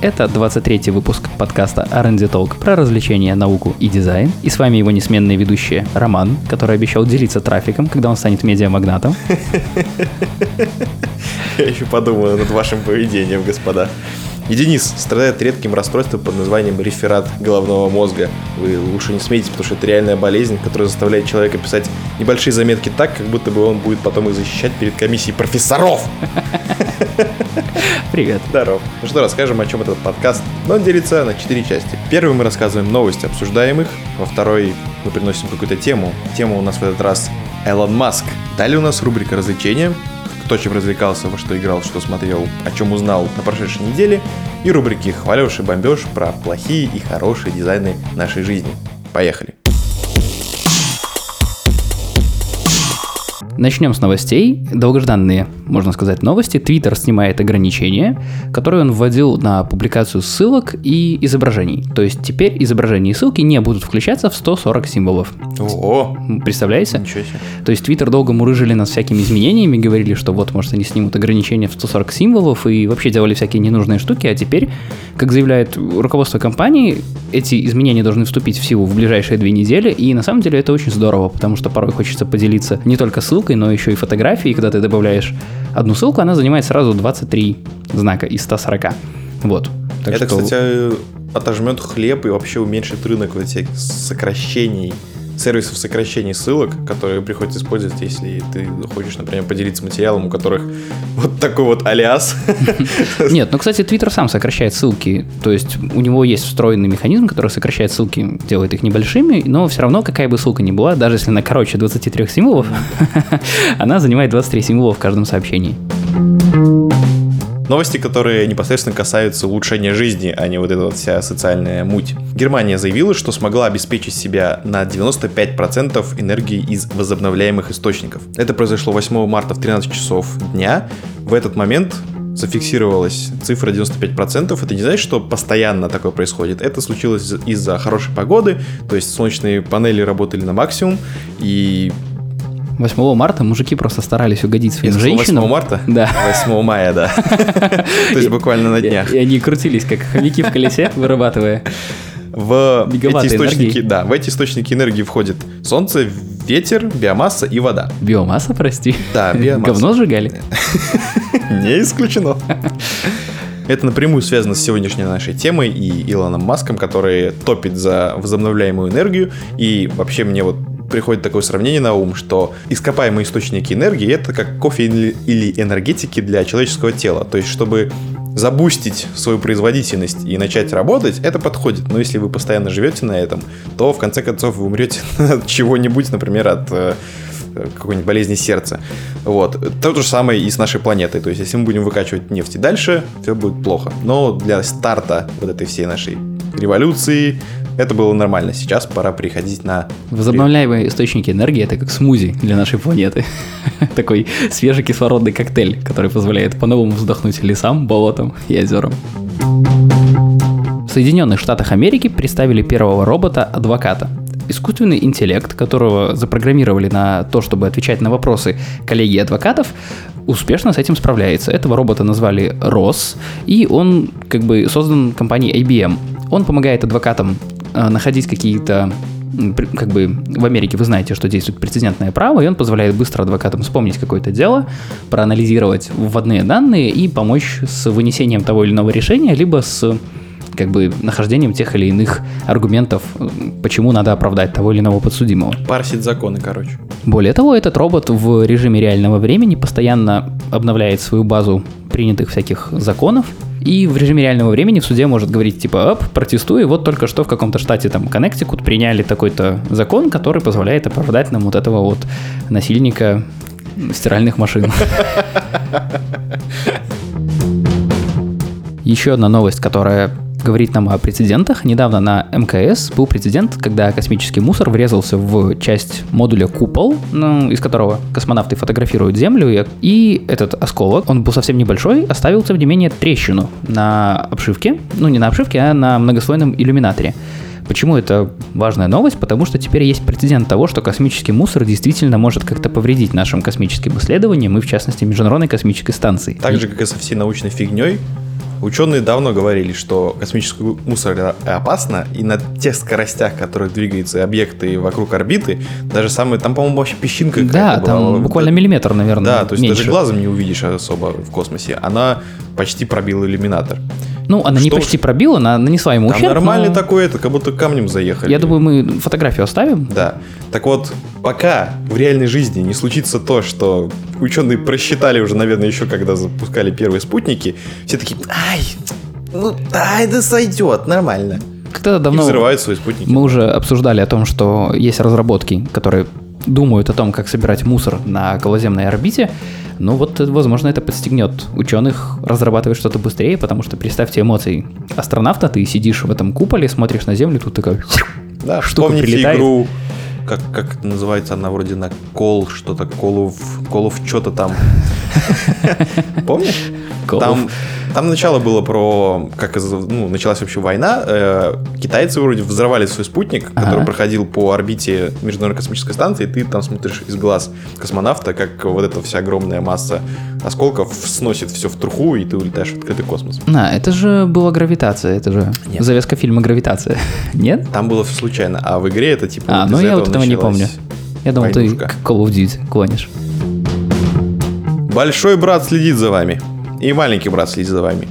Это 23-й выпуск подкаста R&D Talk про развлечения, науку и дизайн. И с вами его несменные ведущие Роман, который обещал делиться трафиком, когда он станет медиамагнатом. Я еще подумаю над вашим поведением, господа. И Денис страдает редким расстройством под названием реферат головного мозга. Вы лучше не смейтесь, потому что это реальная болезнь, которая заставляет человека писать небольшие заметки так, как будто бы он будет потом их защищать перед комиссией профессоров. Привет. Здоров. Ну что, расскажем, о чем этот подкаст. Он делится на четыре части. Первый мы рассказываем новости обсуждаемых. Во второй мы приносим какую-то тему. Тема у нас в этот раз Элон Маск. Далее у нас рубрика развлечения кто чем развлекался, во что играл, что смотрел, о чем узнал на прошедшей неделе, и рубрики «Хвалеж и бомбеж» про плохие и хорошие дизайны нашей жизни. Поехали! Начнем с новостей. Долгожданные, можно сказать, новости. Твиттер снимает ограничения, которые он вводил на публикацию ссылок и изображений. То есть теперь изображения и ссылки не будут включаться в 140 символов. О, Представляете? ничего себе. То есть Твиттер долго мурыжили нас всякими изменениями, говорили, что вот, может, они снимут ограничения в 140 символов и вообще делали всякие ненужные штуки, а теперь, как заявляет руководство компании, эти изменения должны вступить в силу в ближайшие две недели, и на самом деле это очень здорово, потому что порой хочется поделиться не только ссылкой, но еще и фотографией, когда ты добавляешь одну ссылку, она занимает сразу 23 знака из 140. Вот. Так это, что- кстати, отожмет хлеб и вообще уменьшит рынок вот этих сокращений, сервисов сокращений ссылок, которые приходится использовать, если ты хочешь, например, поделиться материалом, у которых вот такой вот алиас. Нет, ну, кстати, Twitter сам сокращает ссылки. То есть у него есть встроенный механизм, который сокращает ссылки, делает их небольшими, но все равно, какая бы ссылка ни была, даже если она короче 23 символов, она занимает 23 символа в каждом сообщении. Новости, которые непосредственно касаются улучшения жизни, а не вот эта вот вся социальная муть. Германия заявила, что смогла обеспечить себя на 95% энергии из возобновляемых источников. Это произошло 8 марта в 13 часов дня. В этот момент зафиксировалась цифра 95%. Это не значит, что постоянно такое происходит. Это случилось из- из-за хорошей погоды, то есть солнечные панели работали на максимум, и 8 марта мужики просто старались угодить своим 8 женщинам. марта? Да. 8 мая, да. То есть буквально на днях. И они крутились, как хомяки в колесе, вырабатывая. В Мегаватты эти источники, энергии. да, в эти источники энергии входит солнце, ветер, биомасса и вода. Биомасса, прости. Да, биомасса. Говно сжигали. Не исключено. Это напрямую связано с сегодняшней нашей темой и Илоном Маском, который топит за возобновляемую энергию. И вообще мне вот приходит такое сравнение на ум, что ископаемые источники энергии это как кофе или энергетики для человеческого тела. То есть, чтобы забустить свою производительность и начать работать, это подходит. Но если вы постоянно живете на этом, то в конце концов вы умрете от чего-нибудь, например, от э, какой-нибудь болезни сердца. Вот. То же самое и с нашей планетой. То есть, если мы будем выкачивать нефть и дальше, все будет плохо. Но для старта вот этой всей нашей революции это было нормально. Сейчас пора переходить на... Возобновляемые источники энергии это как смузи для нашей планеты. Такой свежий кислородный коктейль, который позволяет по-новому вздохнуть лесам, болотам и озерам. В Соединенных Штатах Америки представили первого робота-адвоката. Искусственный интеллект, которого запрограммировали на то, чтобы отвечать на вопросы коллеги адвокатов, успешно с этим справляется. Этого робота назвали Рос, и он как бы создан компанией IBM. Он помогает адвокатам находить какие-то как бы в Америке вы знаете, что действует прецедентное право, и он позволяет быстро адвокатам вспомнить какое-то дело, проанализировать вводные данные и помочь с вынесением того или иного решения, либо с как бы нахождением тех или иных аргументов, почему надо оправдать того или иного подсудимого. Парсить законы, короче. Более того, этот робот в режиме реального времени постоянно обновляет свою базу принятых всяких законов, и в режиме реального времени в суде может говорить типа, оп, протестую, вот только что в каком-то штате там Коннектикут приняли такой-то закон, который позволяет оправдать нам вот этого вот насильника стиральных машин. Еще одна новость, которая говорит нам о прецедентах. Недавно на МКС был прецедент, когда космический мусор врезался в часть модуля купол, ну, из которого космонавты фотографируют Землю, и этот осколок, он был совсем небольшой, оставил, тем не менее, трещину на обшивке, ну не на обшивке, а на многослойном иллюминаторе. Почему это важная новость? Потому что теперь есть прецедент того, что космический мусор действительно может как-то повредить нашим космическим исследованиям и, в частности, Международной космической станции. Так же, как и со всей научной фигней, Ученые давно говорили, что космический мусор опасно, и на тех скоростях, которых двигаются объекты вокруг орбиты, даже самые, там, по-моему, вообще песчинка Да, там была. буквально миллиметр, наверное, Да, то есть меньше. даже глазом не увидишь особо в космосе. Она почти пробила иллюминатор. Ну, она что не почти пробила, она нанесла ему ущерб. Там нормальный но... такой, это как будто камнем заехали. Я думаю, мы фотографию оставим. Да. Так вот, пока в реальной жизни не случится то, что ученые просчитали уже, наверное, еще когда запускали первые спутники, все такие, ай, ну, ай, да сойдет, нормально. Когда давно и взрывают свои спутники. Мы уже обсуждали о том, что есть разработки, которые думают о том, как собирать мусор на околоземной орбите. Ну вот, возможно, это подстегнет ученых разрабатывать что-то быстрее, потому что представьте эмоции астронавта, ты сидишь в этом куполе, смотришь на Землю, тут такая да, штука прилетает. игру, как, как это называется, она вроде на кол, что-то, колов, колов что-то там. Помнишь? Там там начало было про, как ну, началась вообще война. Э, китайцы вроде взорвали свой спутник, ага. который проходил по орбите Международной космической станции, и ты там смотришь из глаз космонавта, как вот эта вся огромная масса осколков сносит все в труху, и ты улетаешь в открытый космос. А, это же была гравитация, это же Нет. завеска фильма «Гравитация». Нет? Там было все случайно, а в игре это типа... А, вот ну я вот этого не помню. Я думал, войнушка. ты Call of Duty клонишь. Большой брат следит за вами. И маленький брат следит за вами.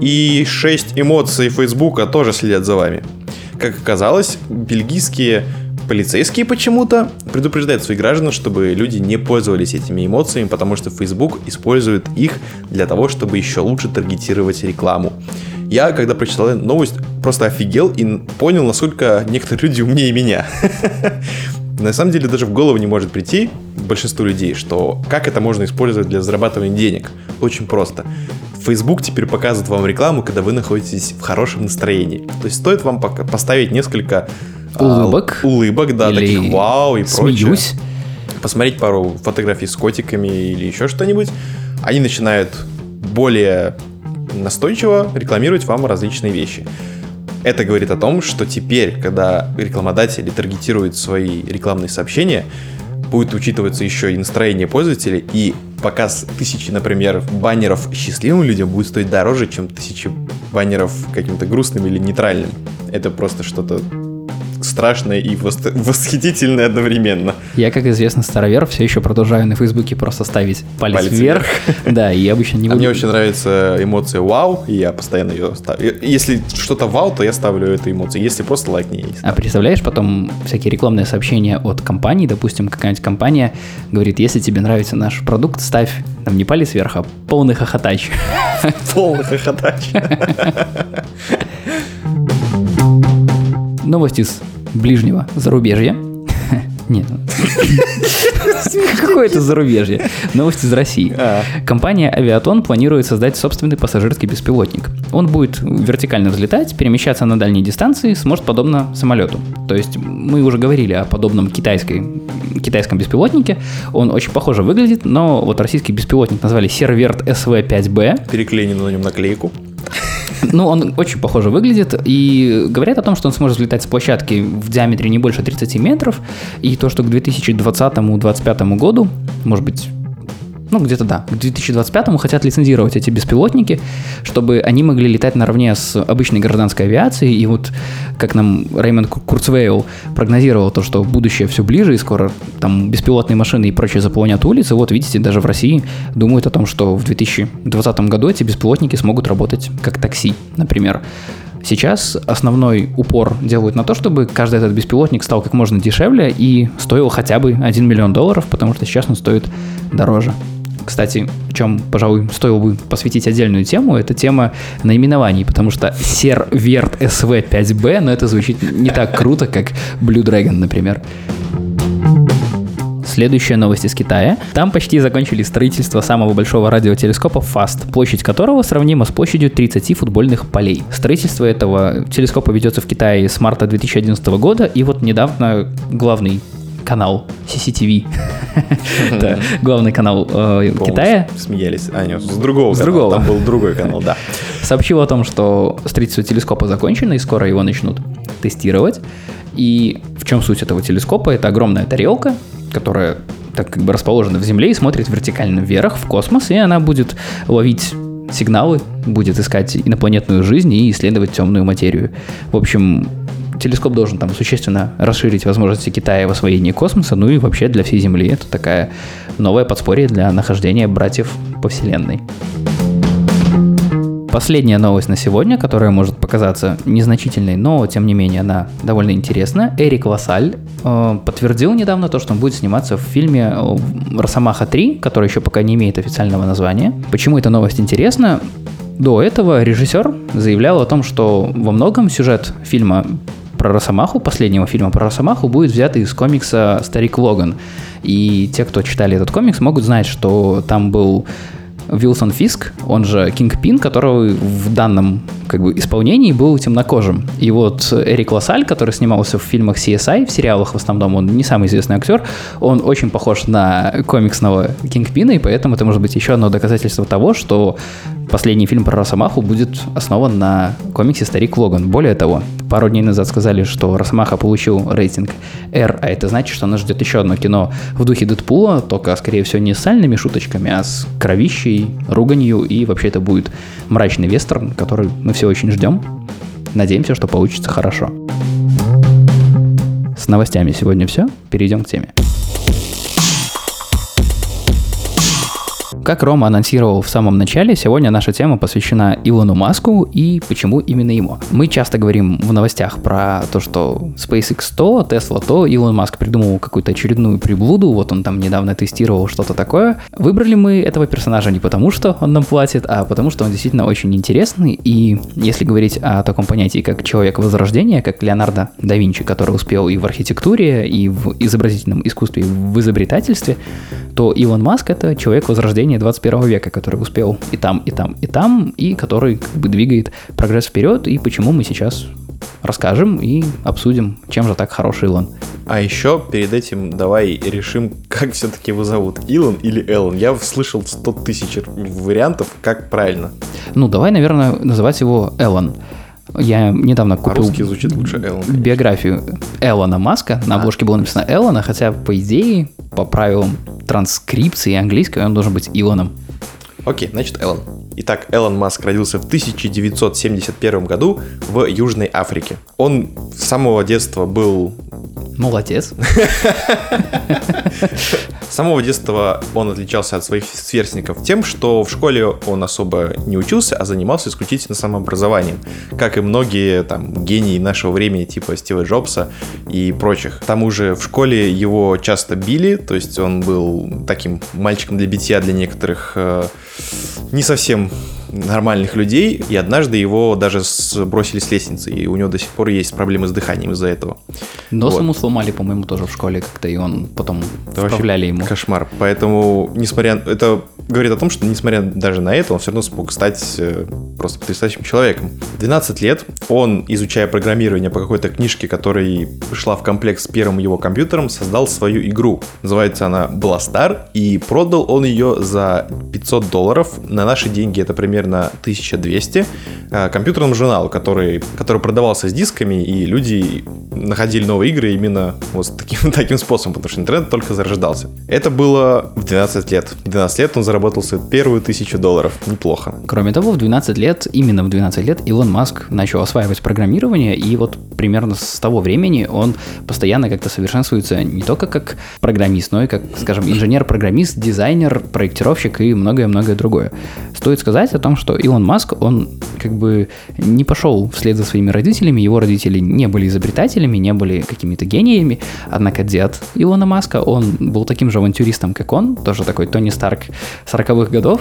И шесть эмоций Фейсбука тоже следят за вами. Как оказалось, бельгийские полицейские почему-то предупреждают своих граждан, чтобы люди не пользовались этими эмоциями, потому что Facebook использует их для того, чтобы еще лучше таргетировать рекламу. Я, когда прочитал новость, просто офигел и понял, насколько некоторые люди умнее меня. На самом деле даже в голову не может прийти большинству людей, что как это можно использовать для зарабатывания денег. Очень просто. Facebook теперь показывает вам рекламу, когда вы находитесь в хорошем настроении. То есть стоит вам поставить несколько а, улыбок, а, улыбок, да, или таких вау и смеюсь. прочее. Посмотреть пару фотографий с котиками или еще что-нибудь. Они начинают более настойчиво рекламировать вам различные вещи. Это говорит о том, что теперь, когда рекламодатели таргетируют свои рекламные сообщения, будет учитываться еще и настроение пользователей, и показ тысячи, например, баннеров счастливым людям будет стоить дороже, чем тысячи баннеров каким-то грустным или нейтральным. Это просто что-то страшное и восхитительное одновременно. Я, как известно, старовер, все еще продолжаю на Фейсбуке просто ставить палец, палец вверх. Да, и обычно не буду... А мне очень нравится эмоция вау, и я постоянно ее ставлю. Если что-то вау, то я ставлю эту эмоцию. Если просто лайк не есть. А представляешь, потом всякие рекламные сообщения от компании, допустим, какая-нибудь компания говорит, если тебе нравится наш продукт, ставь там не палец вверх, а полный хохотач. Полный хохотач. Новости с ближнего зарубежья. Нет. Какое это зарубежье? Новости из России. А. Компания Авиатон планирует создать собственный пассажирский беспилотник. Он будет вертикально взлетать, перемещаться на дальние дистанции, сможет подобно самолету. То есть мы уже говорили о подобном китайской, китайском беспилотнике. Он очень похоже выглядит, но вот российский беспилотник назвали Серверт СВ-5Б. Переклеили на нем наклейку. Ну, он очень похоже выглядит, и говорят о том, что он сможет взлетать с площадки в диаметре не больше 30 метров, и то, что к 2020-2025 году, может быть, ну, где-то да, к 2025-му хотят лицензировать эти беспилотники, чтобы они могли летать наравне с обычной гражданской авиацией. И вот как нам Реймонд Курцвейл прогнозировал то, что будущее все ближе, и скоро там беспилотные машины и прочее заполонят улицы. Вот видите, даже в России думают о том, что в 2020 году эти беспилотники смогут работать как такси, например. Сейчас основной упор делают на то, чтобы каждый этот беспилотник стал как можно дешевле и стоил хотя бы 1 миллион долларов, потому что сейчас он стоит дороже. Кстати, чем, пожалуй, стоило бы посвятить отдельную тему, это тема наименований, потому что Серверт SV5B, но это звучит не так круто, как Blue Dragon, например. Следующая новость из Китая. Там почти закончили строительство самого большого радиотелескопа FAST, площадь которого сравнима с площадью 30 футбольных полей. Строительство этого телескопа ведется в Китае с марта 2011 года, и вот недавно главный канал CCTV. Это главный канал э, Китая. Смеялись. А, нет, с другого С другого. Там был другой канал, да. Сообщил о том, что строительство телескопа закончено, и скоро его начнут тестировать. И в чем суть этого телескопа? Это огромная тарелка, которая так как бы расположена в Земле и смотрит вертикально вверх в космос, и она будет ловить сигналы, будет искать инопланетную жизнь и исследовать темную материю. В общем, телескоп должен там существенно расширить возможности Китая в освоении космоса, ну и вообще для всей Земли. Это такая новое подспорье для нахождения братьев по Вселенной. Последняя новость на сегодня, которая может показаться незначительной, но тем не менее она довольно интересна. Эрик Вассаль э, подтвердил недавно то, что он будет сниматься в фильме э, «Росомаха 3», который еще пока не имеет официального названия. Почему эта новость интересна? До этого режиссер заявлял о том, что во многом сюжет фильма про Росомаху, последнего фильма про Росомаху, будет взят из комикса «Старик Логан». И те, кто читали этот комикс, могут знать, что там был Вилсон Фиск, он же Кинг Пин, который в данном как бы, исполнении был темнокожим. И вот Эрик Лассаль, который снимался в фильмах CSI, в сериалах в основном, он не самый известный актер, он очень похож на комиксного Кингпина, и поэтому это может быть еще одно доказательство того, что последний фильм про Росомаху будет основан на комиксе «Старик Логан». Более того, пару дней назад сказали, что Росомаха получил рейтинг R, а это значит, что нас ждет еще одно кино в духе Дэдпула, только, скорее всего, не с сальными шуточками, а с кровищей, руганью, и вообще это будет мрачный вестерн, который мы все очень ждем. Надеемся, что получится хорошо. С новостями сегодня все. Перейдем к теме. Как Рома анонсировал в самом начале, сегодня наша тема посвящена Илону Маску и почему именно ему. Мы часто говорим в новостях про то, что SpaceX то, Tesla то, Илон Маск придумал какую-то очередную приблуду, вот он там недавно тестировал что-то такое. Выбрали мы этого персонажа не потому, что он нам платит, а потому, что он действительно очень интересный, и если говорить о таком понятии, как человек возрождения, как Леонардо да Винчи, который успел и в архитектуре, и в изобразительном искусстве, и в изобретательстве, то Илон Маск — это человек возрождения поколение 21 века, который успел и там, и там, и там, и который как бы двигает прогресс вперед, и почему мы сейчас расскажем и обсудим, чем же так хороший Илон. А еще перед этим давай решим, как все-таки его зовут, Илон или Эллен. Я слышал 100 тысяч вариантов, как правильно. Ну, давай, наверное, называть его Эллен. Я недавно купил звучит лучше Эллен, биографию Эллона Маска. На а. обложке было написано Эллона, хотя, по идее, по правилам транскрипции английской он должен быть Илоном. Окей, значит Эллен. Итак, Элон Маск родился в 1971 году в Южной Африке. Он с самого детства был... Молодец. С самого детства он отличался от своих сверстников тем, что в школе он особо не учился, а занимался исключительно самообразованием, как и многие там гении нашего времени, типа Стива Джобса и прочих. К тому же в школе его часто били, то есть он был таким мальчиком для битья для некоторых э, не совсем soon. Нормальных людей, и однажды его даже сбросили с лестницы, и у него до сих пор есть проблемы с дыханием из-за этого. Нос вот. ему сломали, по-моему, тоже в школе как-то, и он потом это вправляли ему. Кошмар. Поэтому, несмотря... Это говорит о том, что, несмотря даже на это, он все равно смог стать э, просто потрясающим человеком. В 12 лет он, изучая программирование по какой-то книжке, которая шла в комплект с первым его компьютером, создал свою игру. Называется она Blastar, и продал он ее за 500 долларов. На наши деньги это примерно примерно 1200, э, компьютерному журналу, который, который продавался с дисками, и люди находили новые игры именно вот таким, таким способом, потому что интернет только зарождался. Это было в 12 лет. В 12 лет он заработал свою первую тысячу долларов. Неплохо. Кроме того, в 12 лет, именно в 12 лет, Илон Маск начал осваивать программирование, и вот примерно с того времени он постоянно как-то совершенствуется не только как программист, но и как, скажем, инженер-программист, дизайнер, проектировщик и многое-многое другое. Стоит сказать о том, что Илон Маск, он как бы не пошел вслед за своими родителями, его родители не были изобретателями, не были какими-то гениями, однако дед Илона Маска, он был таким же авантюристом, как он, тоже такой Тони Старк 40-х годов.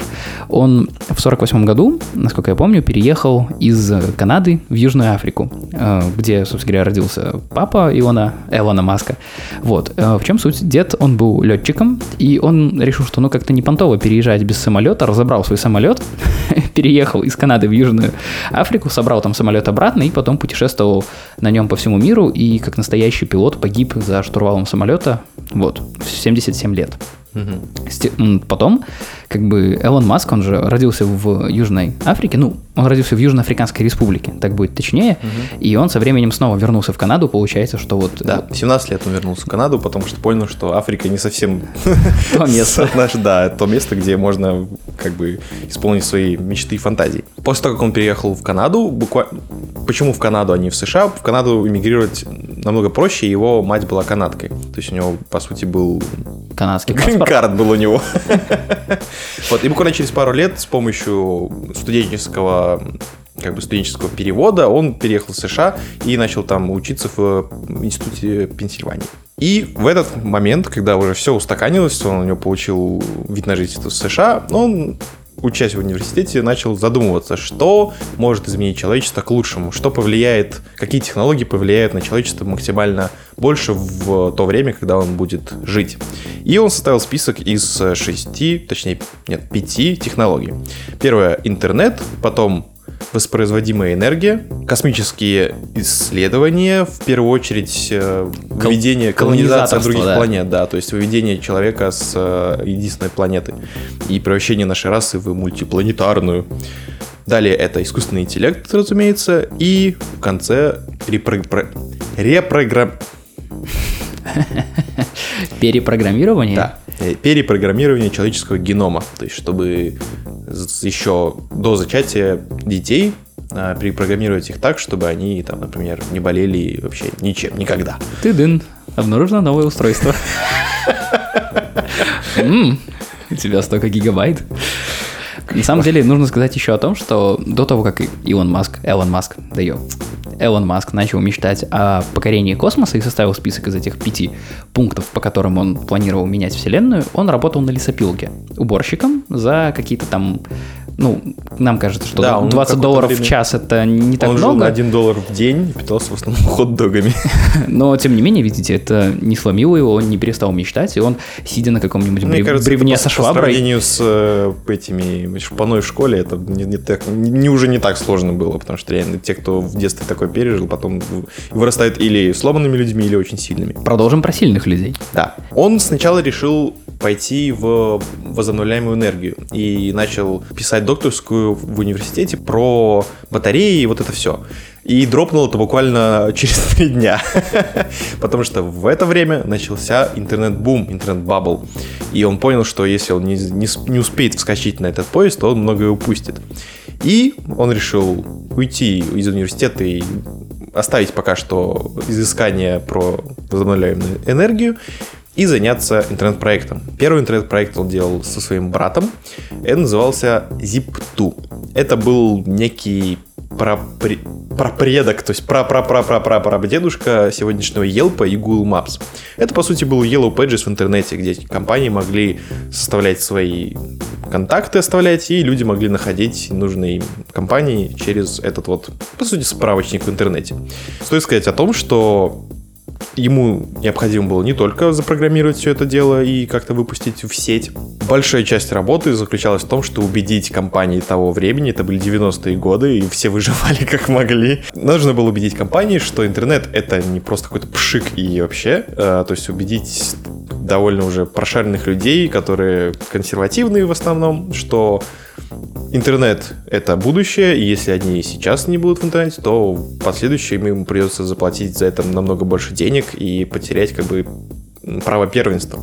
Он в 48 году, насколько я помню, переехал из Канады в Южную Африку, э, где, собственно говоря, родился папа Илона, Элона Маска. Вот. Э, в чем суть? Дед, он был летчиком, и он решил, что ну как-то не понтово переезжать без самолета, разобрал свой самолет, переехал из Канады в Южную Африку, собрал там самолет обратно и потом путешествовал на нем по всему миру и как настоящий пилот погиб за штурвалом самолета, вот, в 77 лет. Угу. Потом, как бы, Элон Маск, он же родился в Южной Африке, ну, он родился в Южноафриканской республике, так будет точнее, угу. и он со временем снова вернулся в Канаду, получается, что вот... Да, 17 лет он вернулся в Канаду, потому что понял, что Африка не совсем... То место. Да, то место, где можно, как бы, исполнить свои мечты и фантазии. После того, как он переехал в Канаду, буквально... Почему в Канаду, а не в США? В Канаду эмигрировать намного проще, его мать была канадкой. То есть у него, по сути, был... Канадский Грин-карт был у него. Вот, и буквально через пару лет с помощью студенческого как бы студенческого перевода, он переехал в США и начал там учиться в институте Пенсильвании. И в этот момент, когда уже все устаканилось, он у него получил вид на жительство в США, он учась в университете, начал задумываться, что может изменить человечество к лучшему, что повлияет, какие технологии повлияют на человечество максимально больше в то время, когда он будет жить. И он составил список из шести, точнее, нет, пяти технологий. Первое — интернет, потом воспроизводимая энергия, космические исследования, в первую очередь э, выведение, колонизация других да. планет, да, то есть выведение человека с э, единственной планеты и превращение нашей расы в мультипланетарную. Далее это искусственный интеллект, разумеется, и в конце репрограмм... репрограмм... Перепрограммирование? Да, э, перепрограммирование человеческого генома. То есть, чтобы еще до зачатия детей а, перепрограммировать их так, чтобы они, там, например, не болели вообще ничем, никогда. Ты дын, обнаружено новое устройство. У тебя столько гигабайт. На самом деле, нужно сказать еще о том, что до того, как Илон Маск, Элон Маск, да ё, Элон Маск начал мечтать о покорении космоса и составил список из этих пяти пунктов, по которым он планировал менять Вселенную, он работал на лесопилке уборщиком за какие-то там ну, нам кажется, что да, 20 долларов время... в час это не так он много. Он жил на 1 доллар в день и питался в основном хот-догами. Но, тем не менее, видите, это не сломило его, он не перестал мечтать, и он, сидя на каком-нибудь Мне брев... кажется, бревне со шваброй... По сравнению с э, этими шпаной в школе, это не, не, так, не уже не так сложно было, потому что реально те, кто в детстве такое пережил, потом вырастают или сломанными людьми, или очень сильными. Продолжим про сильных людей. Да. Он сначала решил пойти в возобновляемую энергию и начал писать докторскую в университете про батареи и вот это все. И дропнул это буквально через три дня. Потому что в это время начался интернет-бум, интернет- bubble. И он понял, что если он не, не, не успеет вскочить на этот поезд, то он многое упустит. И он решил уйти из университета и оставить пока что изыскание про возобновляемую энергию и заняться интернет-проектом. Первый интернет-проект он делал со своим братом. Это назывался Zip2. Это был некий прапри... прапредок, то есть пра-пра-пра-пра-пра-дедушка сегодняшнего Yelp и Google Maps. Это, по сути, был Yellow Pages в интернете, где компании могли составлять свои контакты, оставлять, и люди могли находить нужные компании через этот вот, по сути, справочник в интернете. Стоит сказать о том, что ему необходимо было не только запрограммировать все это дело и как-то выпустить в сеть. Большая часть работы заключалась в том, что убедить компании того времени, это были 90-е годы, и все выживали как могли. Нужно было убедить компании, что интернет это не просто какой-то пшик и вообще, а, то есть убедить довольно уже прошаренных людей, которые консервативные в основном, что интернет — это будущее, и если они сейчас не будут в интернете, то в последующем им придется заплатить за это намного больше денег и потерять как бы право первенства.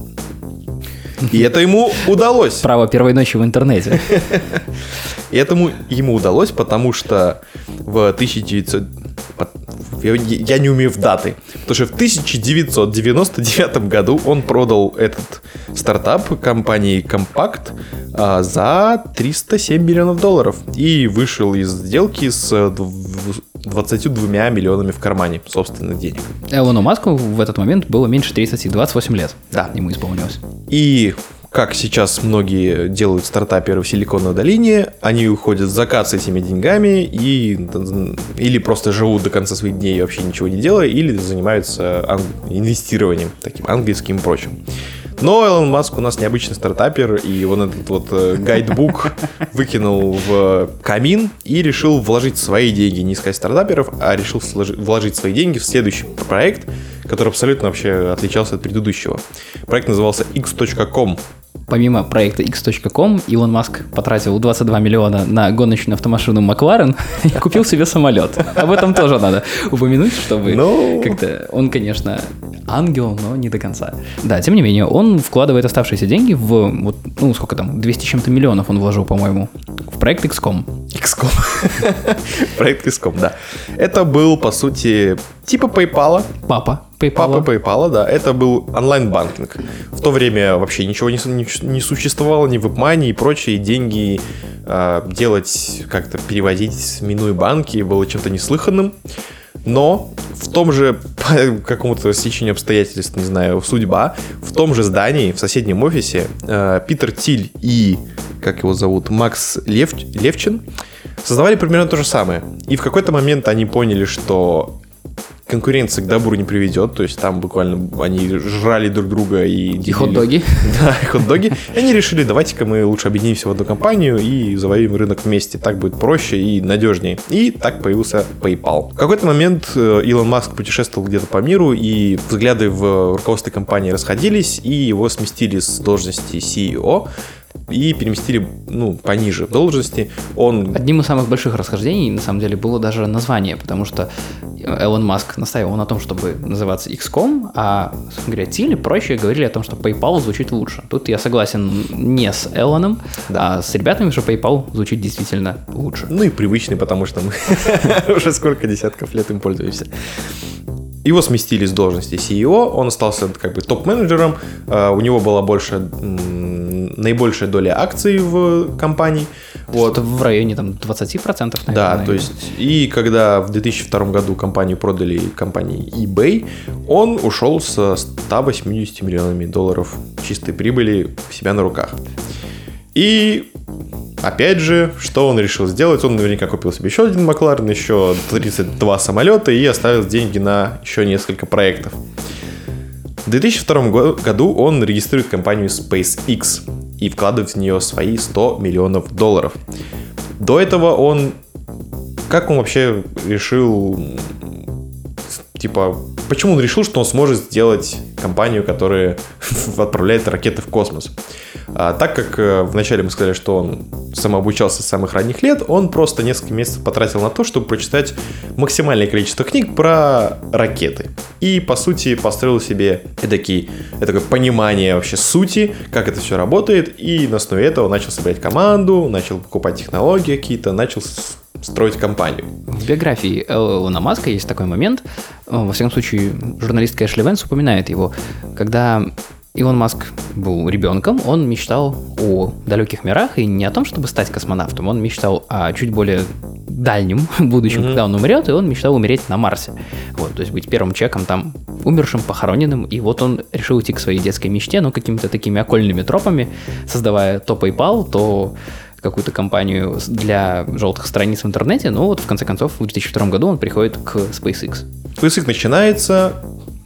И это ему удалось. Право первой ночи в интернете. И этому ему удалось, потому что в 1900... Я не умею в даты. Потому что в 1999 году он продал этот стартап компании Compact а, за 307 миллионов долларов и вышел из сделки с 22 миллионами в кармане собственных денег. Элону Маску в этот момент было меньше 30, 28 лет. Да. Ему исполнилось. И как сейчас многие делают стартаперы в Силиконовой долине, они уходят в закат с этими деньгами и или просто живут до конца своих дней вообще ничего не делая, или занимаются инвестированием таким английским и прочим. Но Элон Маск у нас необычный стартапер, и он этот вот э, гайдбук выкинул в камин и решил вложить свои деньги, не искать стартаперов, а решил вложить свои деньги в следующий проект, который абсолютно вообще отличался от предыдущего. Проект назывался x.com, помимо проекта X.com, Илон Маск потратил 22 миллиона на гоночную автомашину Макларен и купил себе самолет. Об этом тоже надо упомянуть, чтобы Ну. как-то... Он, конечно, ангел, но не до конца. Да, тем не менее, он вкладывает оставшиеся деньги в, вот, ну, сколько там, 200 с чем-то миллионов он вложил, по-моему, в проект XCOM. XCOM. Проект XCOM, да. Это был, по сути, типа PayPal. Папа Папа PayPal. PayPal, да. Это был онлайн-банкинг. В то время вообще ничего не, не, не существовало, ни WebMoney и прочие деньги а, делать, как-то переводить, минуя банки, было чем-то неслыханным. Но в том же, по какому-то стечению обстоятельств, не знаю, судьба, в том же здании, в соседнем офисе, э, Питер Тиль и, как его зовут, Макс Лев, Левчин создавали примерно то же самое. И в какой-то момент они поняли, что конкуренция к добру не приведет, то есть там буквально они жрали друг друга и... И хот-доги. Да, и хот-доги. И они решили, давайте-ка мы лучше объединимся в одну компанию и завоюем рынок вместе. Так будет проще и надежнее. И так появился PayPal. В какой-то момент э, Илон Маск путешествовал где-то по миру, и взгляды в руководстве компании расходились, и его сместили с должности CEO и переместили, ну, пониже в должности. Он Одним из самых больших расхождений, на самом деле, было даже название, потому что Элон Маск настаивал на том, чтобы называться XCOM, а, собственно говоря, Тиль проще говорили о том, что PayPal звучит лучше. Тут я согласен не с Элоном, а с ребятами, что PayPal звучит действительно лучше. Ну и привычный, потому что мы уже сколько десятков лет им пользуемся. Его сместили с должности CEO, он остался как бы топ-менеджером, э, у него была больше, наибольшая доля акций в компании. Вот. В районе там 20%, наверное. Да, то есть, и когда в 2002 году компанию продали компании eBay, он ушел со 180 миллионами долларов чистой прибыли у себя на руках. И опять же, что он решил сделать? Он наверняка купил себе еще один Макларен, еще 32 самолета и оставил деньги на еще несколько проектов. В 2002 го- году он регистрирует компанию SpaceX и вкладывает в нее свои 100 миллионов долларов. До этого он... Как он вообще решил... Типа, почему он решил, что он сможет сделать компанию, которая отправляет ракеты в космос? А, так как э, вначале мы сказали, что он самообучался с самых ранних лет, он просто несколько месяцев потратил на то, чтобы прочитать максимальное количество книг про ракеты. И, по сути, построил себе эдакий, такое понимание вообще сути, как это все работает, и на основе этого начал собирать команду, начал покупать технологии какие-то, начал строить компанию. В биографии Элона Маска есть такой момент, во всяком случае, журналистка Эшли Венс упоминает его, когда Илон Маск был ребенком, он мечтал о далеких мирах и не о том, чтобы стать космонавтом, он мечтал о чуть более дальнем будущем, когда он умрет, и он мечтал умереть на Марсе. Вот, то есть быть первым человеком там умершим, похороненным, и вот он решил идти к своей детской мечте, но какими-то такими окольными тропами, создавая то PayPal, то какую-то компанию для желтых страниц в интернете, но вот в конце концов в 2002 году он приходит к SpaceX. SpaceX начинается,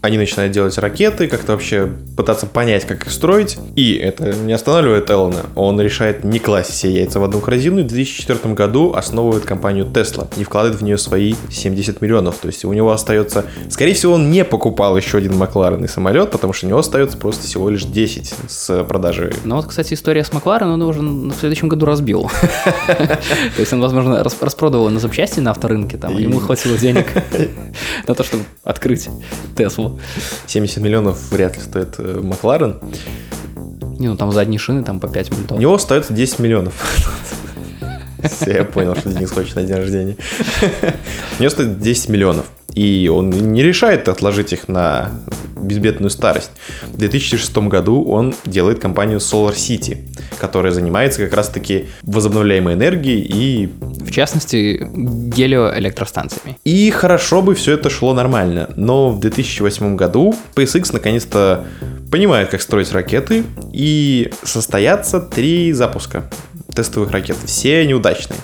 они начинают делать ракеты, как-то вообще пытаться понять, как их строить. И это не останавливает Эллона. Он решает не класть все яйца в одну корзину и в 2004 году основывает компанию Tesla и вкладывает в нее свои 70 миллионов. То есть у него остается... Скорее всего, он не покупал еще один Макларен и самолет, потому что у него остается просто всего лишь 10 с продажи Но вот, кстати, история с Макларен он уже в следующем году разбил. То есть он, возможно, рас- распродал на запчасти на авторынке, там, ему хватило денег на то, чтобы открыть Теслу. 70 миллионов вряд ли стоит э, Макларен. Не, ну там задние шины там по 5 У миллионов. него остается 10 миллионов. Я понял, что Денис хочет на день рождения. У него стоит 10 миллионов. И он не решает отложить их на безбедную старость. В 2006 году он делает компанию Solar City, которая занимается как раз-таки возобновляемой энергией и В частности, гелиоэлектростанциями. и хорошо бы все это шло нормально. Но в 2008 году SpaceX наконец-то понимает, как строить ракеты, и состоятся три запуска тестовых ракет. Все неудачные.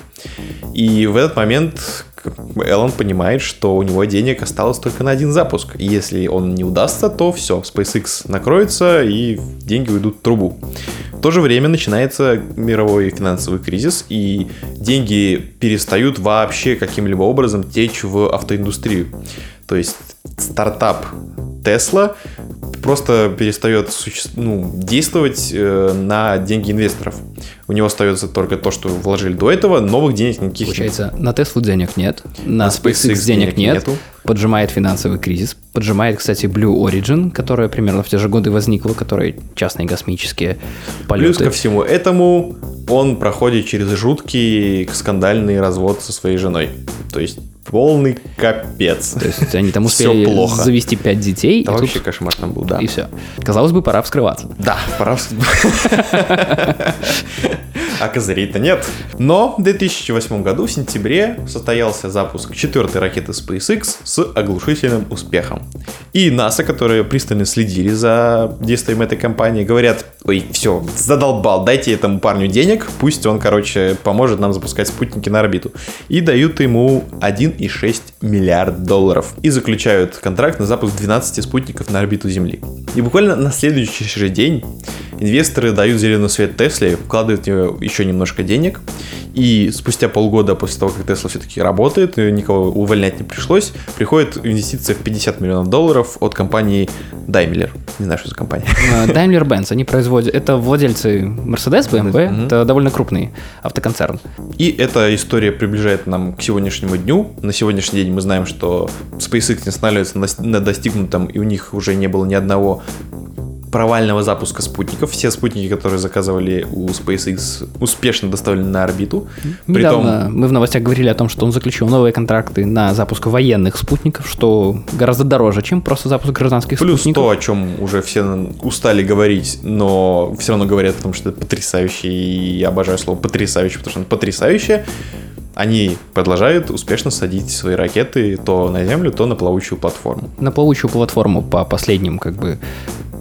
И в этот момент Эллен понимает, что у него денег осталось только на один запуск. И если он не удастся, то все, SpaceX накроется и деньги уйдут в трубу. В то же время начинается мировой финансовый кризис, и деньги перестают вообще каким-либо образом течь в автоиндустрию. То есть стартап Tesla просто перестает суще... ну, действовать э, на деньги инвесторов. У него остается только то, что вложили до этого, новых денег никаких Получается, нет. на Теслу денег нет, на, на SpaceX, SpaceX денег, денег нет, нету. поджимает финансовый кризис, поджимает, кстати, Blue Origin, которая примерно в те же годы возникла, которая частные космические полеты. Плюс ко всему этому он проходит через жуткий скандальный развод со своей женой. То есть полный капец. То есть они там успели плохо. завести пять детей. Да вообще тут... кошмар там был, да. И все. Казалось бы, пора вскрываться. Да, пора а козырей-то нет. Но в 2008 году, в сентябре, состоялся запуск четвертой ракеты SpaceX с оглушительным успехом. И НАСА, которые пристально следили за действием этой компании, говорят, ой, все, задолбал, дайте этому парню денег, пусть он, короче, поможет нам запускать спутники на орбиту. И дают ему 1,6 миллиард долларов. И заключают контракт на запуск 12 спутников на орбиту Земли. И буквально на следующий же день инвесторы дают зеленый свет Тесле, вкладывают в нее еще немножко денег. И спустя полгода после того, как Тесла все-таки работает, никого увольнять не пришлось, приходит инвестиция в 50 миллионов долларов от компании Daimler. Не знаю, что за компания. А, Daimler-Benz. Они производят... Это владельцы Mercedes, BMW. Это довольно крупный автоконцерн. И эта история приближает нам к сегодняшнему дню. На сегодняшний день мы знаем, что SpaceX не останавливается на достигнутом, и у них уже не было ни одного провального запуска спутников. Все спутники, которые заказывали у SpaceX, успешно доставлены на орбиту. Недавно Притом... мы в новостях говорили о том, что он заключил новые контракты на запуск военных спутников, что гораздо дороже, чем просто запуск гражданских Плюс спутников. Плюс то, о чем уже все устали говорить, но все равно говорят о том, что это потрясающе, и я обожаю слово потрясающе, потому что оно потрясающее они продолжают успешно садить свои ракеты то на землю, то на плавучую платформу. На плавучую платформу по последним как бы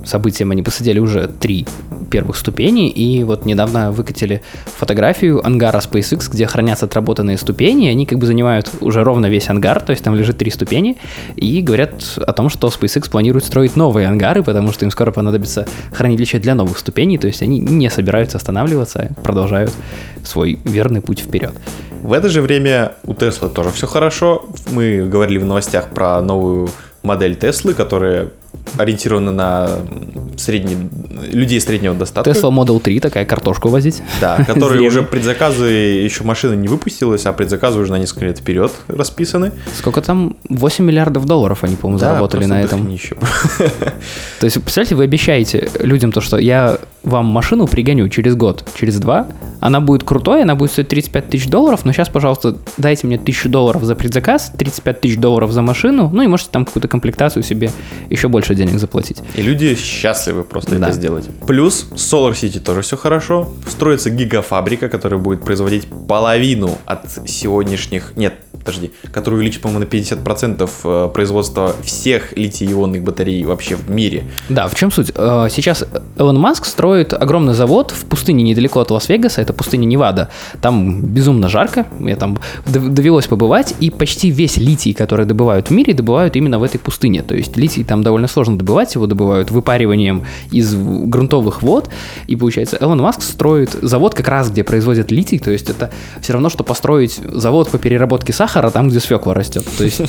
событиям они посадили уже три первых ступени, и вот недавно выкатили фотографию ангара SpaceX, где хранятся отработанные ступени, они как бы занимают уже ровно весь ангар, то есть там лежит три ступени, и говорят о том, что SpaceX планирует строить новые ангары, потому что им скоро понадобится хранилище для новых ступеней, то есть они не собираются останавливаться, а продолжают свой верный путь вперед. В это же время у Tesla тоже все хорошо. Мы говорили в новостях про новую модель Теслы, которая ориентирована на средний, людей среднего достатка. Tesla Model 3, такая картошку возить. Да, которые уже предзаказы, еще машина не выпустилась, а предзаказы уже на несколько лет вперед расписаны. Сколько там? 8 миллиардов долларов они, по-моему, да, заработали на этом. То есть, представляете, вы обещаете людям то, что я вам машину пригоню через год, через два, она будет крутой, она будет стоить 35 тысяч долларов, но сейчас, пожалуйста, дайте мне тысячу долларов за предзаказ, 35 тысяч долларов за машину, ну и можете там какую-то комплектацию себе еще больше денег заплатить. И люди счастливы просто да. это сделать. Плюс Solar City тоже все хорошо. Строится гигафабрика, которая будет производить половину от сегодняшних... Нет, подожди, который увеличит, по-моему, на 50% э, производства всех литий-ионных батарей вообще в мире. Да, в чем суть? Э, сейчас Элон Маск строит огромный завод в пустыне недалеко от Лас-Вегаса, это пустыня Невада. Там безумно жарко, мне там довелось побывать, и почти весь литий, который добывают в мире, добывают именно в этой пустыне. То есть литий там довольно сложно добывать, его добывают выпариванием из грунтовых вод, и получается, Элон Маск строит завод как раз, где производят литий, то есть это все равно, что построить завод по переработке сахара, сахара там, где свекла растет. То есть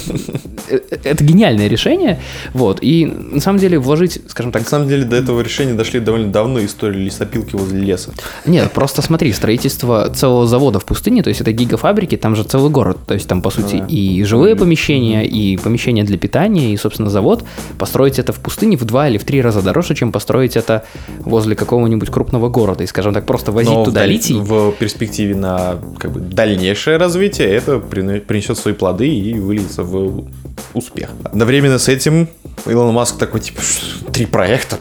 э, э, это гениальное решение. Вот. И на самом деле вложить, скажем так... На самом деле до этого решения дошли довольно давно истории лесопилки возле леса. Нет, просто смотри, строительство целого завода в пустыне, то есть это гигафабрики, там же целый город. То есть там, по сути, да. и жилые помещения, и помещения для питания, и, собственно, завод. Построить это в пустыне в два или в три раза дороже, чем построить это возле какого-нибудь крупного города. И, скажем так, просто возить Но туда в литий. В перспективе на как бы, дальнейшее развитие это принесет свои плоды и выльется в успех. Одновременно с этим Илон Маск такой, типа, три проекта,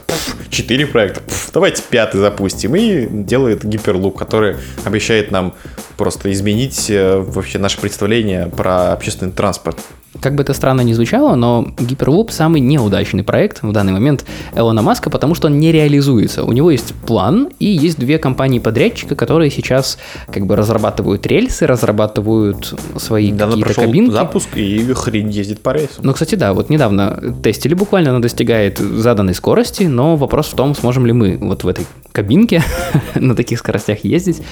четыре проекта, давайте пятый запустим. И делает гиперлуп, который обещает нам просто изменить э, вообще наше представление про общественный транспорт. Как бы это странно ни звучало, но Hyperloop самый неудачный проект в данный момент Элона Маска, потому что он не реализуется. У него есть план, и есть две компании-подрядчика, которые сейчас как бы разрабатывают рельсы, разрабатывают свои да, какие-то кабинки. запуск, и хрень ездит по рельсам. Ну, кстати, да, вот недавно тестили буквально, она достигает заданной скорости, но вопрос в том, сможем ли мы вот в этой кабинке на таких скоростях ездить.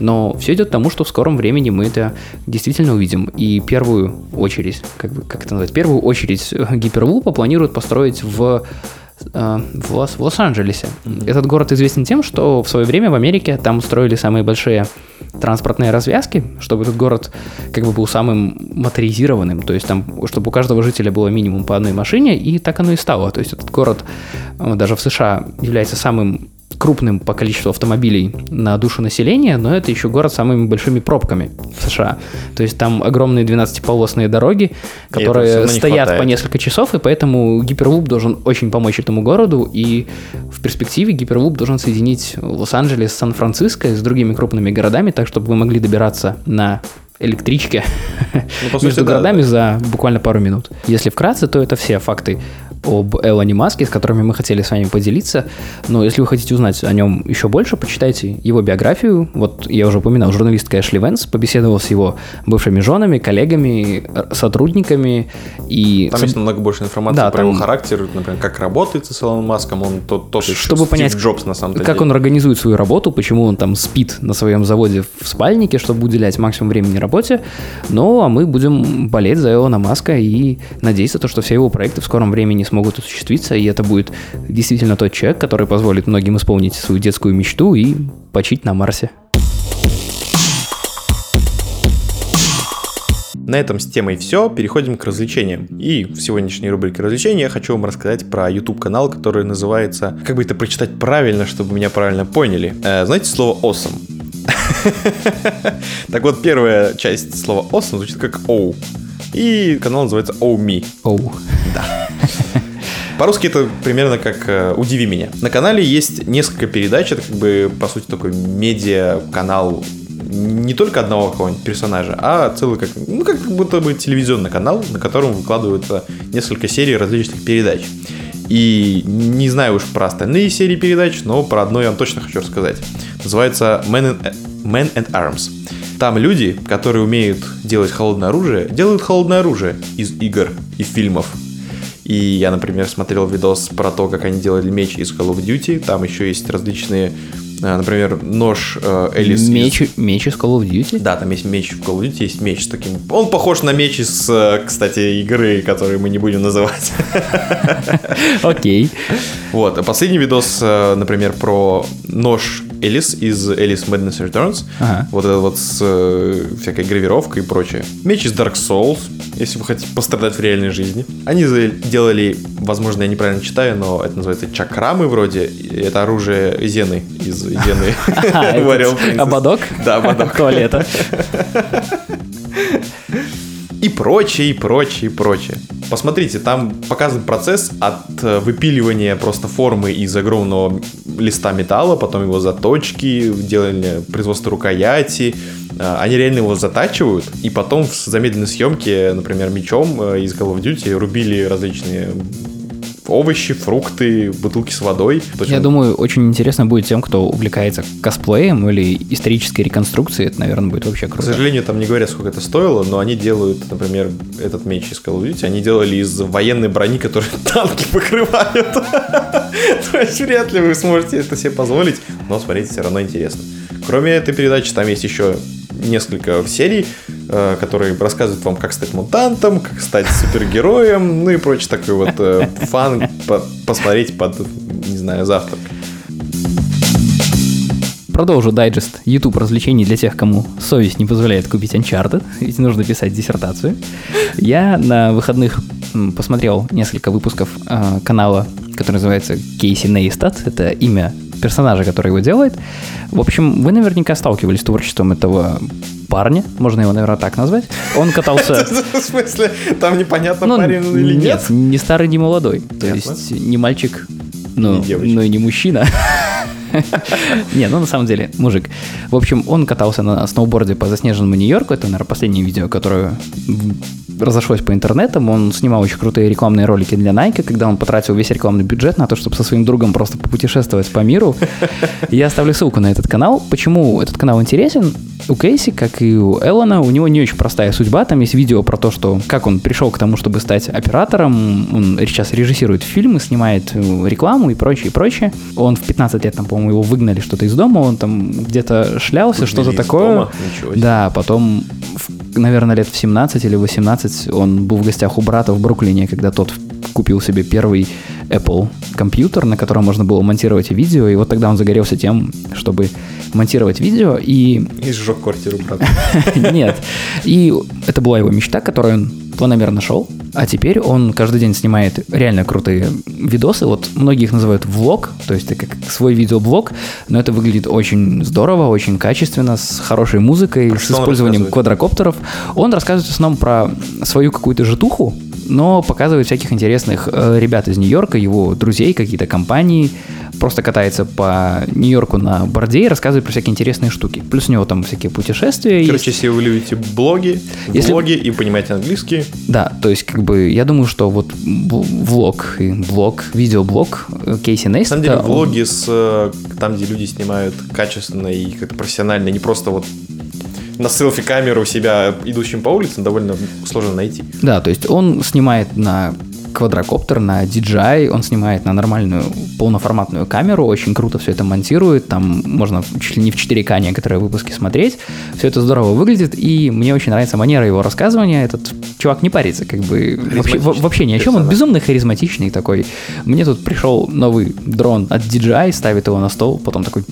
Но все идет к тому, что в скором времени мы это действительно увидим. И первую очередь, как бы, как это назвать, первую очередь гиперлупа планируют построить в в, Лос- в Лос-Анджелесе. Этот город известен тем, что в свое время в Америке там устроили самые большие транспортные развязки, чтобы этот город как бы был самым моторизированным, то есть там, чтобы у каждого жителя было минимум по одной машине, и так оно и стало. То есть этот город э, даже в США является самым крупным по количеству автомобилей на душу населения, но это еще город с самыми большими пробками в США. То есть там огромные 12-полосные дороги, которые не стоят хватает. по несколько часов, и поэтому гиперлуп должен очень помочь этому городу, и в перспективе гиперлуп должен соединить Лос-Анджелес с Сан-Франциско и с другими крупными городами, так чтобы вы могли добираться на электричке Ну, сути, между да, городами за буквально пару минут. Если вкратце, то это все факты об Элоне Маске, с которыми мы хотели с вами поделиться. Но если вы хотите узнать о нем еще больше, почитайте его биографию. Вот я уже упоминал, журналистка Эшли Венс побеседовал с его бывшими женами, коллегами, р- сотрудниками. И Там есть намного больше информации Да, про там- его характер, например, как работает с Илоном Маском, он тот, тот чтобы Стив понять, Джобс на самом деле. как он организует свою работу, почему он там спит на своем заводе в спальнике, чтобы уделять максимум времени работе. Ну, а мы будем болеть за Илона Маска и надеяться, то, что все его проекты в скором времени смогут осуществиться, и это будет действительно тот человек, который позволит многим исполнить свою детскую мечту и почить на Марсе. На этом с темой все, переходим к развлечениям. И в сегодняшней рубрике развлечения я хочу вам рассказать про YouTube канал, который называется, как бы это прочитать правильно, чтобы меня правильно поняли. Э, знаете слово awesome? Так вот, первая часть слова awesome звучит как оу. И канал называется Oh Me. Оу. По-русски это примерно как э, «Удиви меня». На канале есть несколько передач, это как бы, по сути, такой медиа-канал не только одного какого-нибудь персонажа, а целый как, ну, как будто бы телевизионный канал, на котором выкладываются несколько серий различных передач. И не знаю уж про остальные серии передач, но про одну я вам точно хочу рассказать. Называется Man and, Man and Arms. Там люди, которые умеют делать холодное оружие, делают холодное оружие из игр и фильмов. И я, например, смотрел видос про то, как они делали меч из Call of Duty. Там еще есть различные, например, нож э, Элис. из- Меч, меч из Call of Duty? Да, там есть меч в Call of Duty, есть меч с таким... Он похож на меч из, э, кстати, игры, которые мы не будем называть. Окей. Вот, а последний видос, э, например, про нож Элис из Alice Madness Returns. Ага. Вот это вот с э, всякой гравировкой и прочее. Меч из Dark Souls, если вы хотите пострадать в реальной жизни. Они делали, возможно, я неправильно читаю, но это называется чакрамы вроде. Это оружие Зены из Warrior Princess. Ободок? Да, ободок. Туалета. и прочее, и прочее, и прочее. Посмотрите, там показан процесс от э, выпиливания просто формы из огромного листа металла, потом его заточки, делания производства рукояти. Э, Они реально его затачивают, и потом в замедленной съемке, например, мечом э, из Call of Duty рубили различные овощи, фрукты, бутылки с водой. То есть Я думаю, очень интересно будет тем, кто увлекается косплеем или исторической реконструкцией. Это, наверное, будет вообще К круто. сожалению, там не говорят, сколько это стоило, но они делают, например, этот меч из Call of Duty, они делали из военной брони, которую танки покрывают. То есть вряд ли вы сможете это себе позволить, но смотрите, все равно интересно. Кроме этой передачи, там есть еще несколько серий, э, которые рассказывают вам, как стать мутантом, как стать супергероем, ну и прочее такой вот э, фан по- посмотреть под, не знаю, завтрак. Продолжу дайджест YouTube развлечений для тех, кому совесть не позволяет купить Uncharted, ведь нужно писать диссертацию. Я на выходных посмотрел несколько выпусков э, канала, который называется Кейси Нейстат. Это имя персонажа, который его делает. В общем, вы наверняка сталкивались с творчеством этого парня, можно его, наверное, так назвать. Он катался... В смысле, там непонятно, Ну, парень или нет? не старый, не молодой. То есть не мальчик, ну, ну и не мужчина. Не, ну на самом деле, мужик. В общем, он катался на сноуборде по заснеженному Нью-Йорку. Это, наверное, последнее видео, которое разошлось по интернетам. Он снимал очень крутые рекламные ролики для Nike, когда он потратил весь рекламный бюджет на то, чтобы со своим другом просто попутешествовать по миру. Я оставлю ссылку на этот канал. Почему этот канал интересен? У Кейси, как и у Эллона, у него не очень простая судьба. Там есть видео про то, что как он пришел к тому, чтобы стать оператором. Он сейчас режиссирует фильмы, снимает э, рекламу и прочее, и прочее. Он в 15 лет, там, по-моему, его выгнали что-то из дома, он там где-то шлялся, что-то такое. Да, потом, наверное, лет в 17 или 18 он был в гостях у брата в Бруклине, когда тот купил себе первый Apple компьютер, на котором можно было монтировать видео, и вот тогда он загорелся тем, чтобы монтировать видео, и... И сжег квартиру, брат. Нет. И это была его мечта, которую он планомерно нашел. А теперь он каждый день снимает реально крутые видосы. Вот многие их называют влог, то есть это как свой видеоблог, но это выглядит очень здорово, очень качественно, с хорошей музыкой, Про с что он использованием квадрокоптеров. Он рассказывает в основном про свою какую-то житуху, но показывает всяких интересных э, ребят из Нью-Йорка, его друзей, какие-то компании, просто катается по Нью-Йорку на борде и рассказывает про всякие интересные штуки. Плюс у него там всякие путешествия есть. Короче, если вы любите блоги, Если- блоги и понимаете английский, Да, то есть, как бы, я думаю, что вот влог и блог, видеоблог э, Кейси на Нейстата, самом деле влоги с э, там, где люди снимают качественно и как-то профессионально, не просто вот на селфи камеру себя идущим по улице довольно сложно найти. Да, то есть он снимает на квадрокоптер, на DJI, он снимает на нормальную полноформатную камеру, очень круто все это монтирует, там можно чуть ли не в 4К некоторые выпуски смотреть, все это здорово выглядит, и мне очень нравится манера его рассказывания, этот чувак не парится, как бы вообще, во- вообще ни о чем, он безумно харизматичный такой. Мне тут пришел новый дрон от DJI, ставит его на стол, потом такой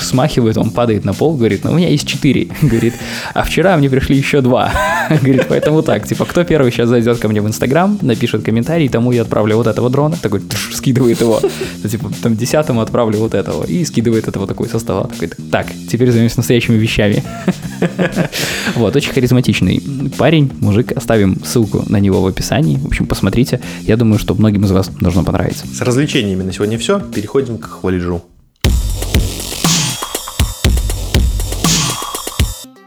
смахивает, он падает на пол, говорит, ну у меня есть четыре, говорит, а вчера мне пришли еще два, говорит, поэтому так, типа, кто первый сейчас зайдет ко мне в Инстаграм, напишет комментарий, тому я отправлю вот этого дрона, такой скидывает его, типа, там десятому отправлю вот этого, и скидывает этого такой со стола, такой, так, теперь займемся настоящими вещами. Вот, очень харизматичный парень, мужик, оставим ссылку на него в описании, в общем, посмотрите, я думаю, что многим из вас должно понравиться. С развлечениями на сегодня все. Переходим к хвалежу.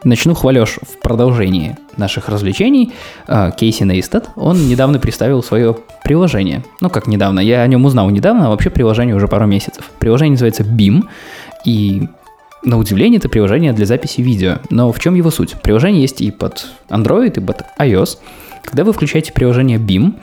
Начну хвалеж в продолжении наших развлечений. А, Кейси Нейстат, он недавно представил свое приложение. Ну, как недавно, я о нем узнал недавно, а вообще приложение уже пару месяцев. Приложение называется BIM, и на удивление это приложение для записи видео. Но в чем его суть? Приложение есть и под Android, и под iOS. Когда вы включаете приложение BIM,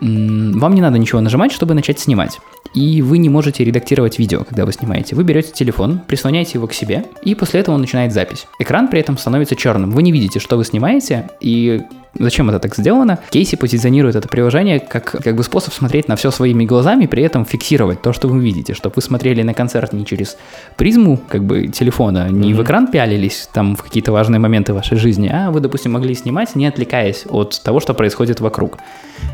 вам не надо ничего нажимать, чтобы начать снимать. И вы не можете редактировать видео, когда вы снимаете. Вы берете телефон, прислоняете его к себе, и после этого он начинает запись. Экран при этом становится черным. Вы не видите, что вы снимаете, и зачем это так сделано? Кейси позиционирует это приложение как, как бы способ смотреть на все своими глазами, при этом фиксировать то, что вы видите, чтобы вы смотрели на концерт не через призму как бы телефона, не в экран пялились там в какие-то важные моменты вашей жизни, а вы, допустим, могли снимать, не отвлекаясь от того, что происходит вокруг.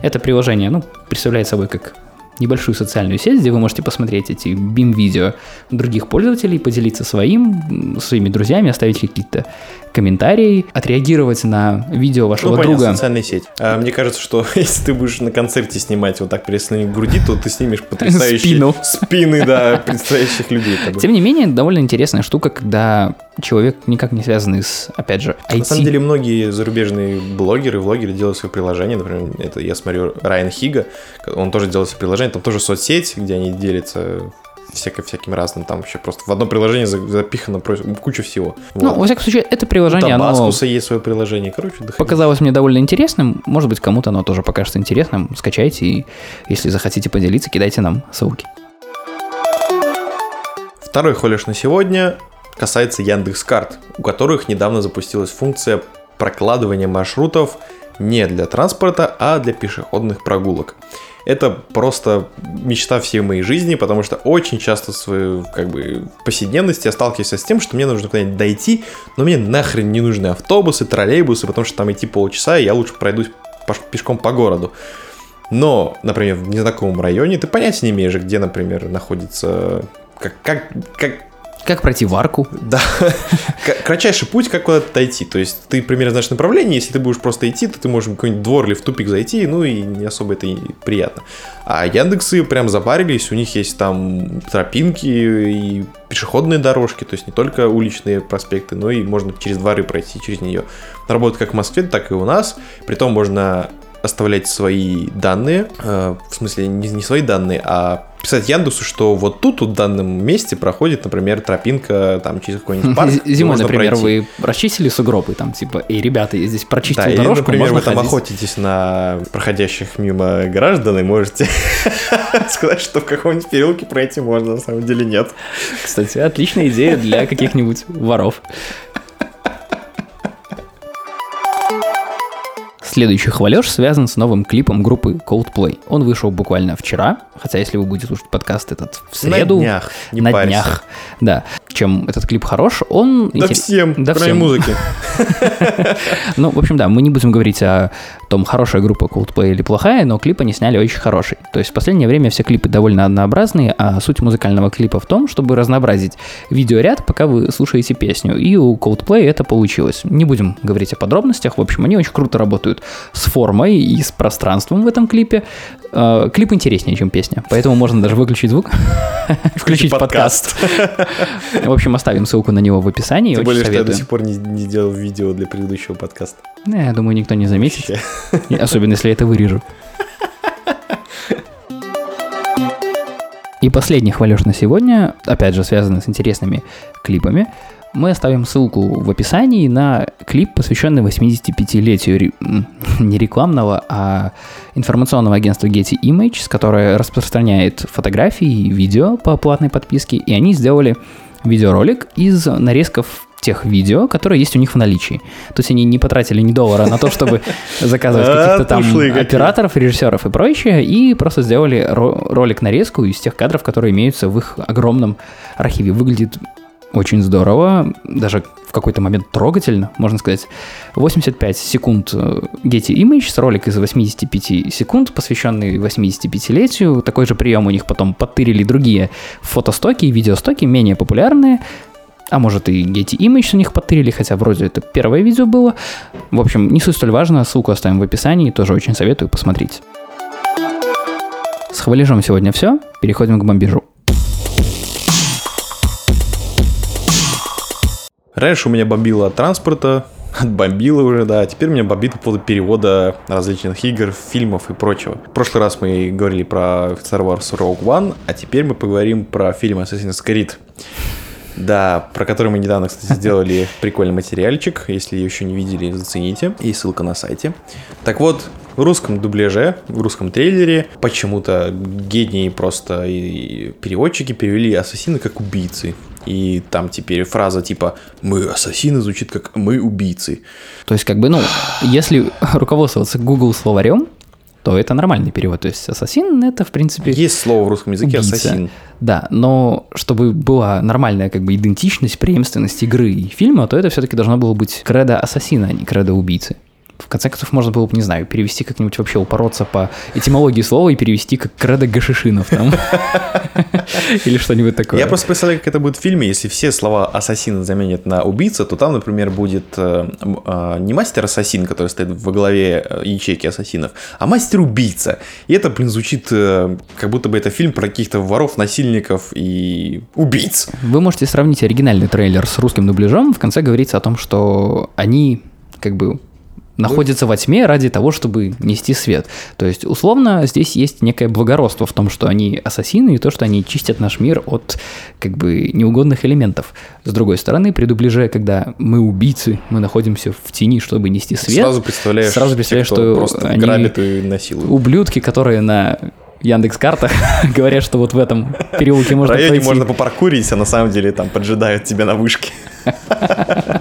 Это приложение, ну, представляет собой как небольшую социальную сеть, где вы можете посмотреть эти BIM-видео других пользователей, поделиться своим, своими друзьями, оставить какие-то комментарии, отреагировать на видео вашего Ну, понятно, друга. социальная сеть. А, мне кажется, что если ты будешь на концерте снимать вот так к груди, то ты снимешь потрясающие Спину. спины, да, предстоящих людей. Тем не менее, довольно интересная штука, когда человек никак не связанный с, опять же, IT. На самом деле многие зарубежные блогеры, влогеры делают свои приложения. Например, это я смотрю Райан Хига, он тоже делает свои приложения. Там тоже соцсеть, где они делятся всяко всяким разным. Там вообще просто в одно приложение за- запихано куча всего. Ну, Вот. во всяком случае, это приложение, оно Табаскуса есть свое приложение. Короче, доходи. показалось мне довольно интересным. Может быть, кому-то оно тоже покажется интересным. Скачайте и, если захотите поделиться, кидайте нам ссылки. Второй хвалеж на сегодня касается Яндекс.Карт, у которых недавно запустилась функция прокладывания маршрутов не для транспорта, а для пешеходных прогулок. Это просто мечта всей моей жизни, потому что очень часто в своей как бы, повседневности я сталкиваюсь с тем, что мне нужно куда-нибудь дойти, но мне нахрен не нужны автобусы, троллейбусы, потому что там идти полчаса, и я лучше пройдусь пешком по городу. Но, например, в незнакомом районе ты понятия не имеешь, где, например, находится... Как, как, как, Как пройти в арку? да, кратчайший путь, как куда-то дойти. То есть ты примерно знаешь направление, если ты будешь просто идти, то ты можешь в какой-нибудь двор или в тупик зайти, ну и не особо это и приятно. А Яндексы прям запарились, у них есть там тропинки и пешеходные дорожки, то есть не только уличные проспекты, но и можно через дворы пройти через нее. Работает как в Москве, так и у нас. Притом можно оставлять свои данные, э, в смысле не, не свои данные, а писать Яндексу, что вот тут, вот в данном месте проходит, например, тропинка там через какой-нибудь парк. Зимой, например, пройти. вы расчистили сугробы, там, типа, эй, ребята, я здесь прочистил Да, или, дорожку, например, можно вы там ходить». охотитесь на проходящих мимо граждан и можете сказать, что в каком-нибудь переулке пройти можно, на самом деле нет. Кстати, отличная идея для каких-нибудь воров. Следующий хвалеж связан с новым клипом группы Coldplay. Он вышел буквально вчера, хотя если вы будете слушать подкаст этот в среду... На днях, не на парься. днях. Да. Чем этот клип хорош, он... Да интерес- всем, Да кроме всем. музыки. Ну, в общем, да, мы не будем говорить о том, хорошая группа Coldplay или плохая, но клип они сняли очень хороший. То есть в последнее время все клипы довольно однообразные, а суть музыкального клипа в том, чтобы разнообразить видеоряд, пока вы слушаете песню. И у Coldplay это получилось. Не будем говорить о подробностях. В общем, они очень круто работают с формой и с пространством в этом клипе. Э, Клип интереснее, чем песня, поэтому можно даже выключить звук, включить подкаст. В общем, оставим ссылку на него в описании. Тем более, что я до сих пор не, не делал видео для предыдущего подкаста. Не, Я думаю, никто не заметит. Вообще. Особенно, если я это вырежу. И последний хвалеж на сегодня, опять же, связанный с интересными клипами. Мы оставим ссылку в описании на клип, посвященный 85-летию ре- м, не рекламного, а информационного агентства Getty Images, которое распространяет фотографии и видео по платной подписке. И они сделали видеоролик из нарезков тех видео, которые есть у них в наличии. То есть они не потратили ни доллара на то, чтобы заказывать каких-то там операторов, режиссеров и прочее, и просто сделали ро- ролик-нарезку из тех кадров, которые имеются в их огромном архиве. Выглядит очень здорово, даже в какой-то момент трогательно, можно сказать. 85 секунд э, Getty Images, ролик из 85 секунд, посвященный 85-летию. Такой же прием у них потом подтырили другие фотостоки и видеостоки, менее популярные. А может и Getty Images у них подтырили, хотя вроде это первое видео было. В общем, не суть столь важно, ссылку оставим в описании, тоже очень советую посмотреть. С хвалежом сегодня все, переходим к бомбежу. Раньше у меня бомбило от транспорта, отбомбило уже, да. Теперь меня бомбит по поводу перевода различных игр, фильмов и прочего. В прошлый раз мы говорили про Star Wars Rogue One, а теперь мы поговорим про фильм Assassin's Creed. Да, про который мы недавно, кстати, сделали прикольный материальчик. Если еще не видели, зацените. Есть ссылка на сайте. Так вот, в русском дубляже, в русском трейлере почему-то гении просто и переводчики перевели ассасины как убийцы. И там теперь фраза типа «Мы ассасины» звучит как «Мы убийцы». То есть, как бы, ну, если руководствоваться Google словарем, то это нормальный перевод. То есть, ассасин это, в принципе, Есть слово в русском языке убийца. «ассасин». Да, но чтобы была нормальная как бы идентичность, преемственность игры и фильма, то это все-таки должно было быть кредо ассасина, а не кредо убийцы. В конце концов, можно было бы, не знаю, перевести как-нибудь вообще упороться по этимологии слова и перевести как кредо гашишинов там. Или что-нибудь такое. Я просто представляю, как это будет в фильме, если все слова ассасина заменят на убийца, то там, например, будет э, э, не мастер-ассасин, который стоит во главе э, ячейки ассасинов, а мастер-убийца. И это, блин, звучит э, как будто бы это фильм про каких-то воров, насильников и убийц. Вы можете сравнить оригинальный трейлер с русским дубляжом. В конце говорится о том, что они как бы находятся во тьме ради того, чтобы нести свет. То есть, условно, здесь есть некое благородство в том, что они ассасины, и то, что они чистят наш мир от как бы неугодных элементов. С другой стороны, при дубляже, когда мы убийцы, мы находимся в тени, чтобы нести свет, Сразу представляешь, сразу представляешь, кто что просто они грабит и насилует. ублюдки, которые на Яндекс картах говорят, что вот в этом переулке В можно районе пройти. можно попаркурить, а на самом деле там поджидают тебя на вышке.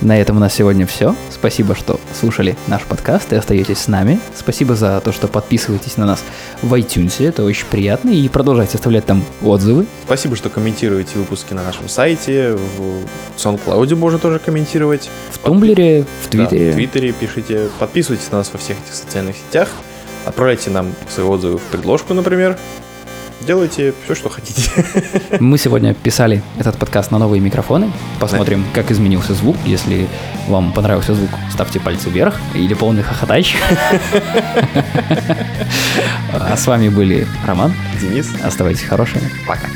На этом у нас сегодня все. Спасибо, что слушали наш подкаст и остаетесь с нами. Спасибо за то, что подписываетесь на нас в iTunes. Это очень приятно. И продолжайте оставлять там отзывы. Спасибо, что комментируете выпуски на нашем сайте. В SoundCloud можно тоже комментировать. В Тумблере, в Да, Твиттере. в Твиттере пишите. Подписывайтесь на нас во всех этих социальных сетях. Отправляйте нам свои отзывы в предложку, например. Делайте все, что хотите. Мы сегодня писали этот подкаст на новые микрофоны. Посмотрим, как изменился звук. Если вам понравился звук, ставьте пальцы вверх или полный хохотач. А с вами были Роман. Денис. Оставайтесь хорошими. Пока.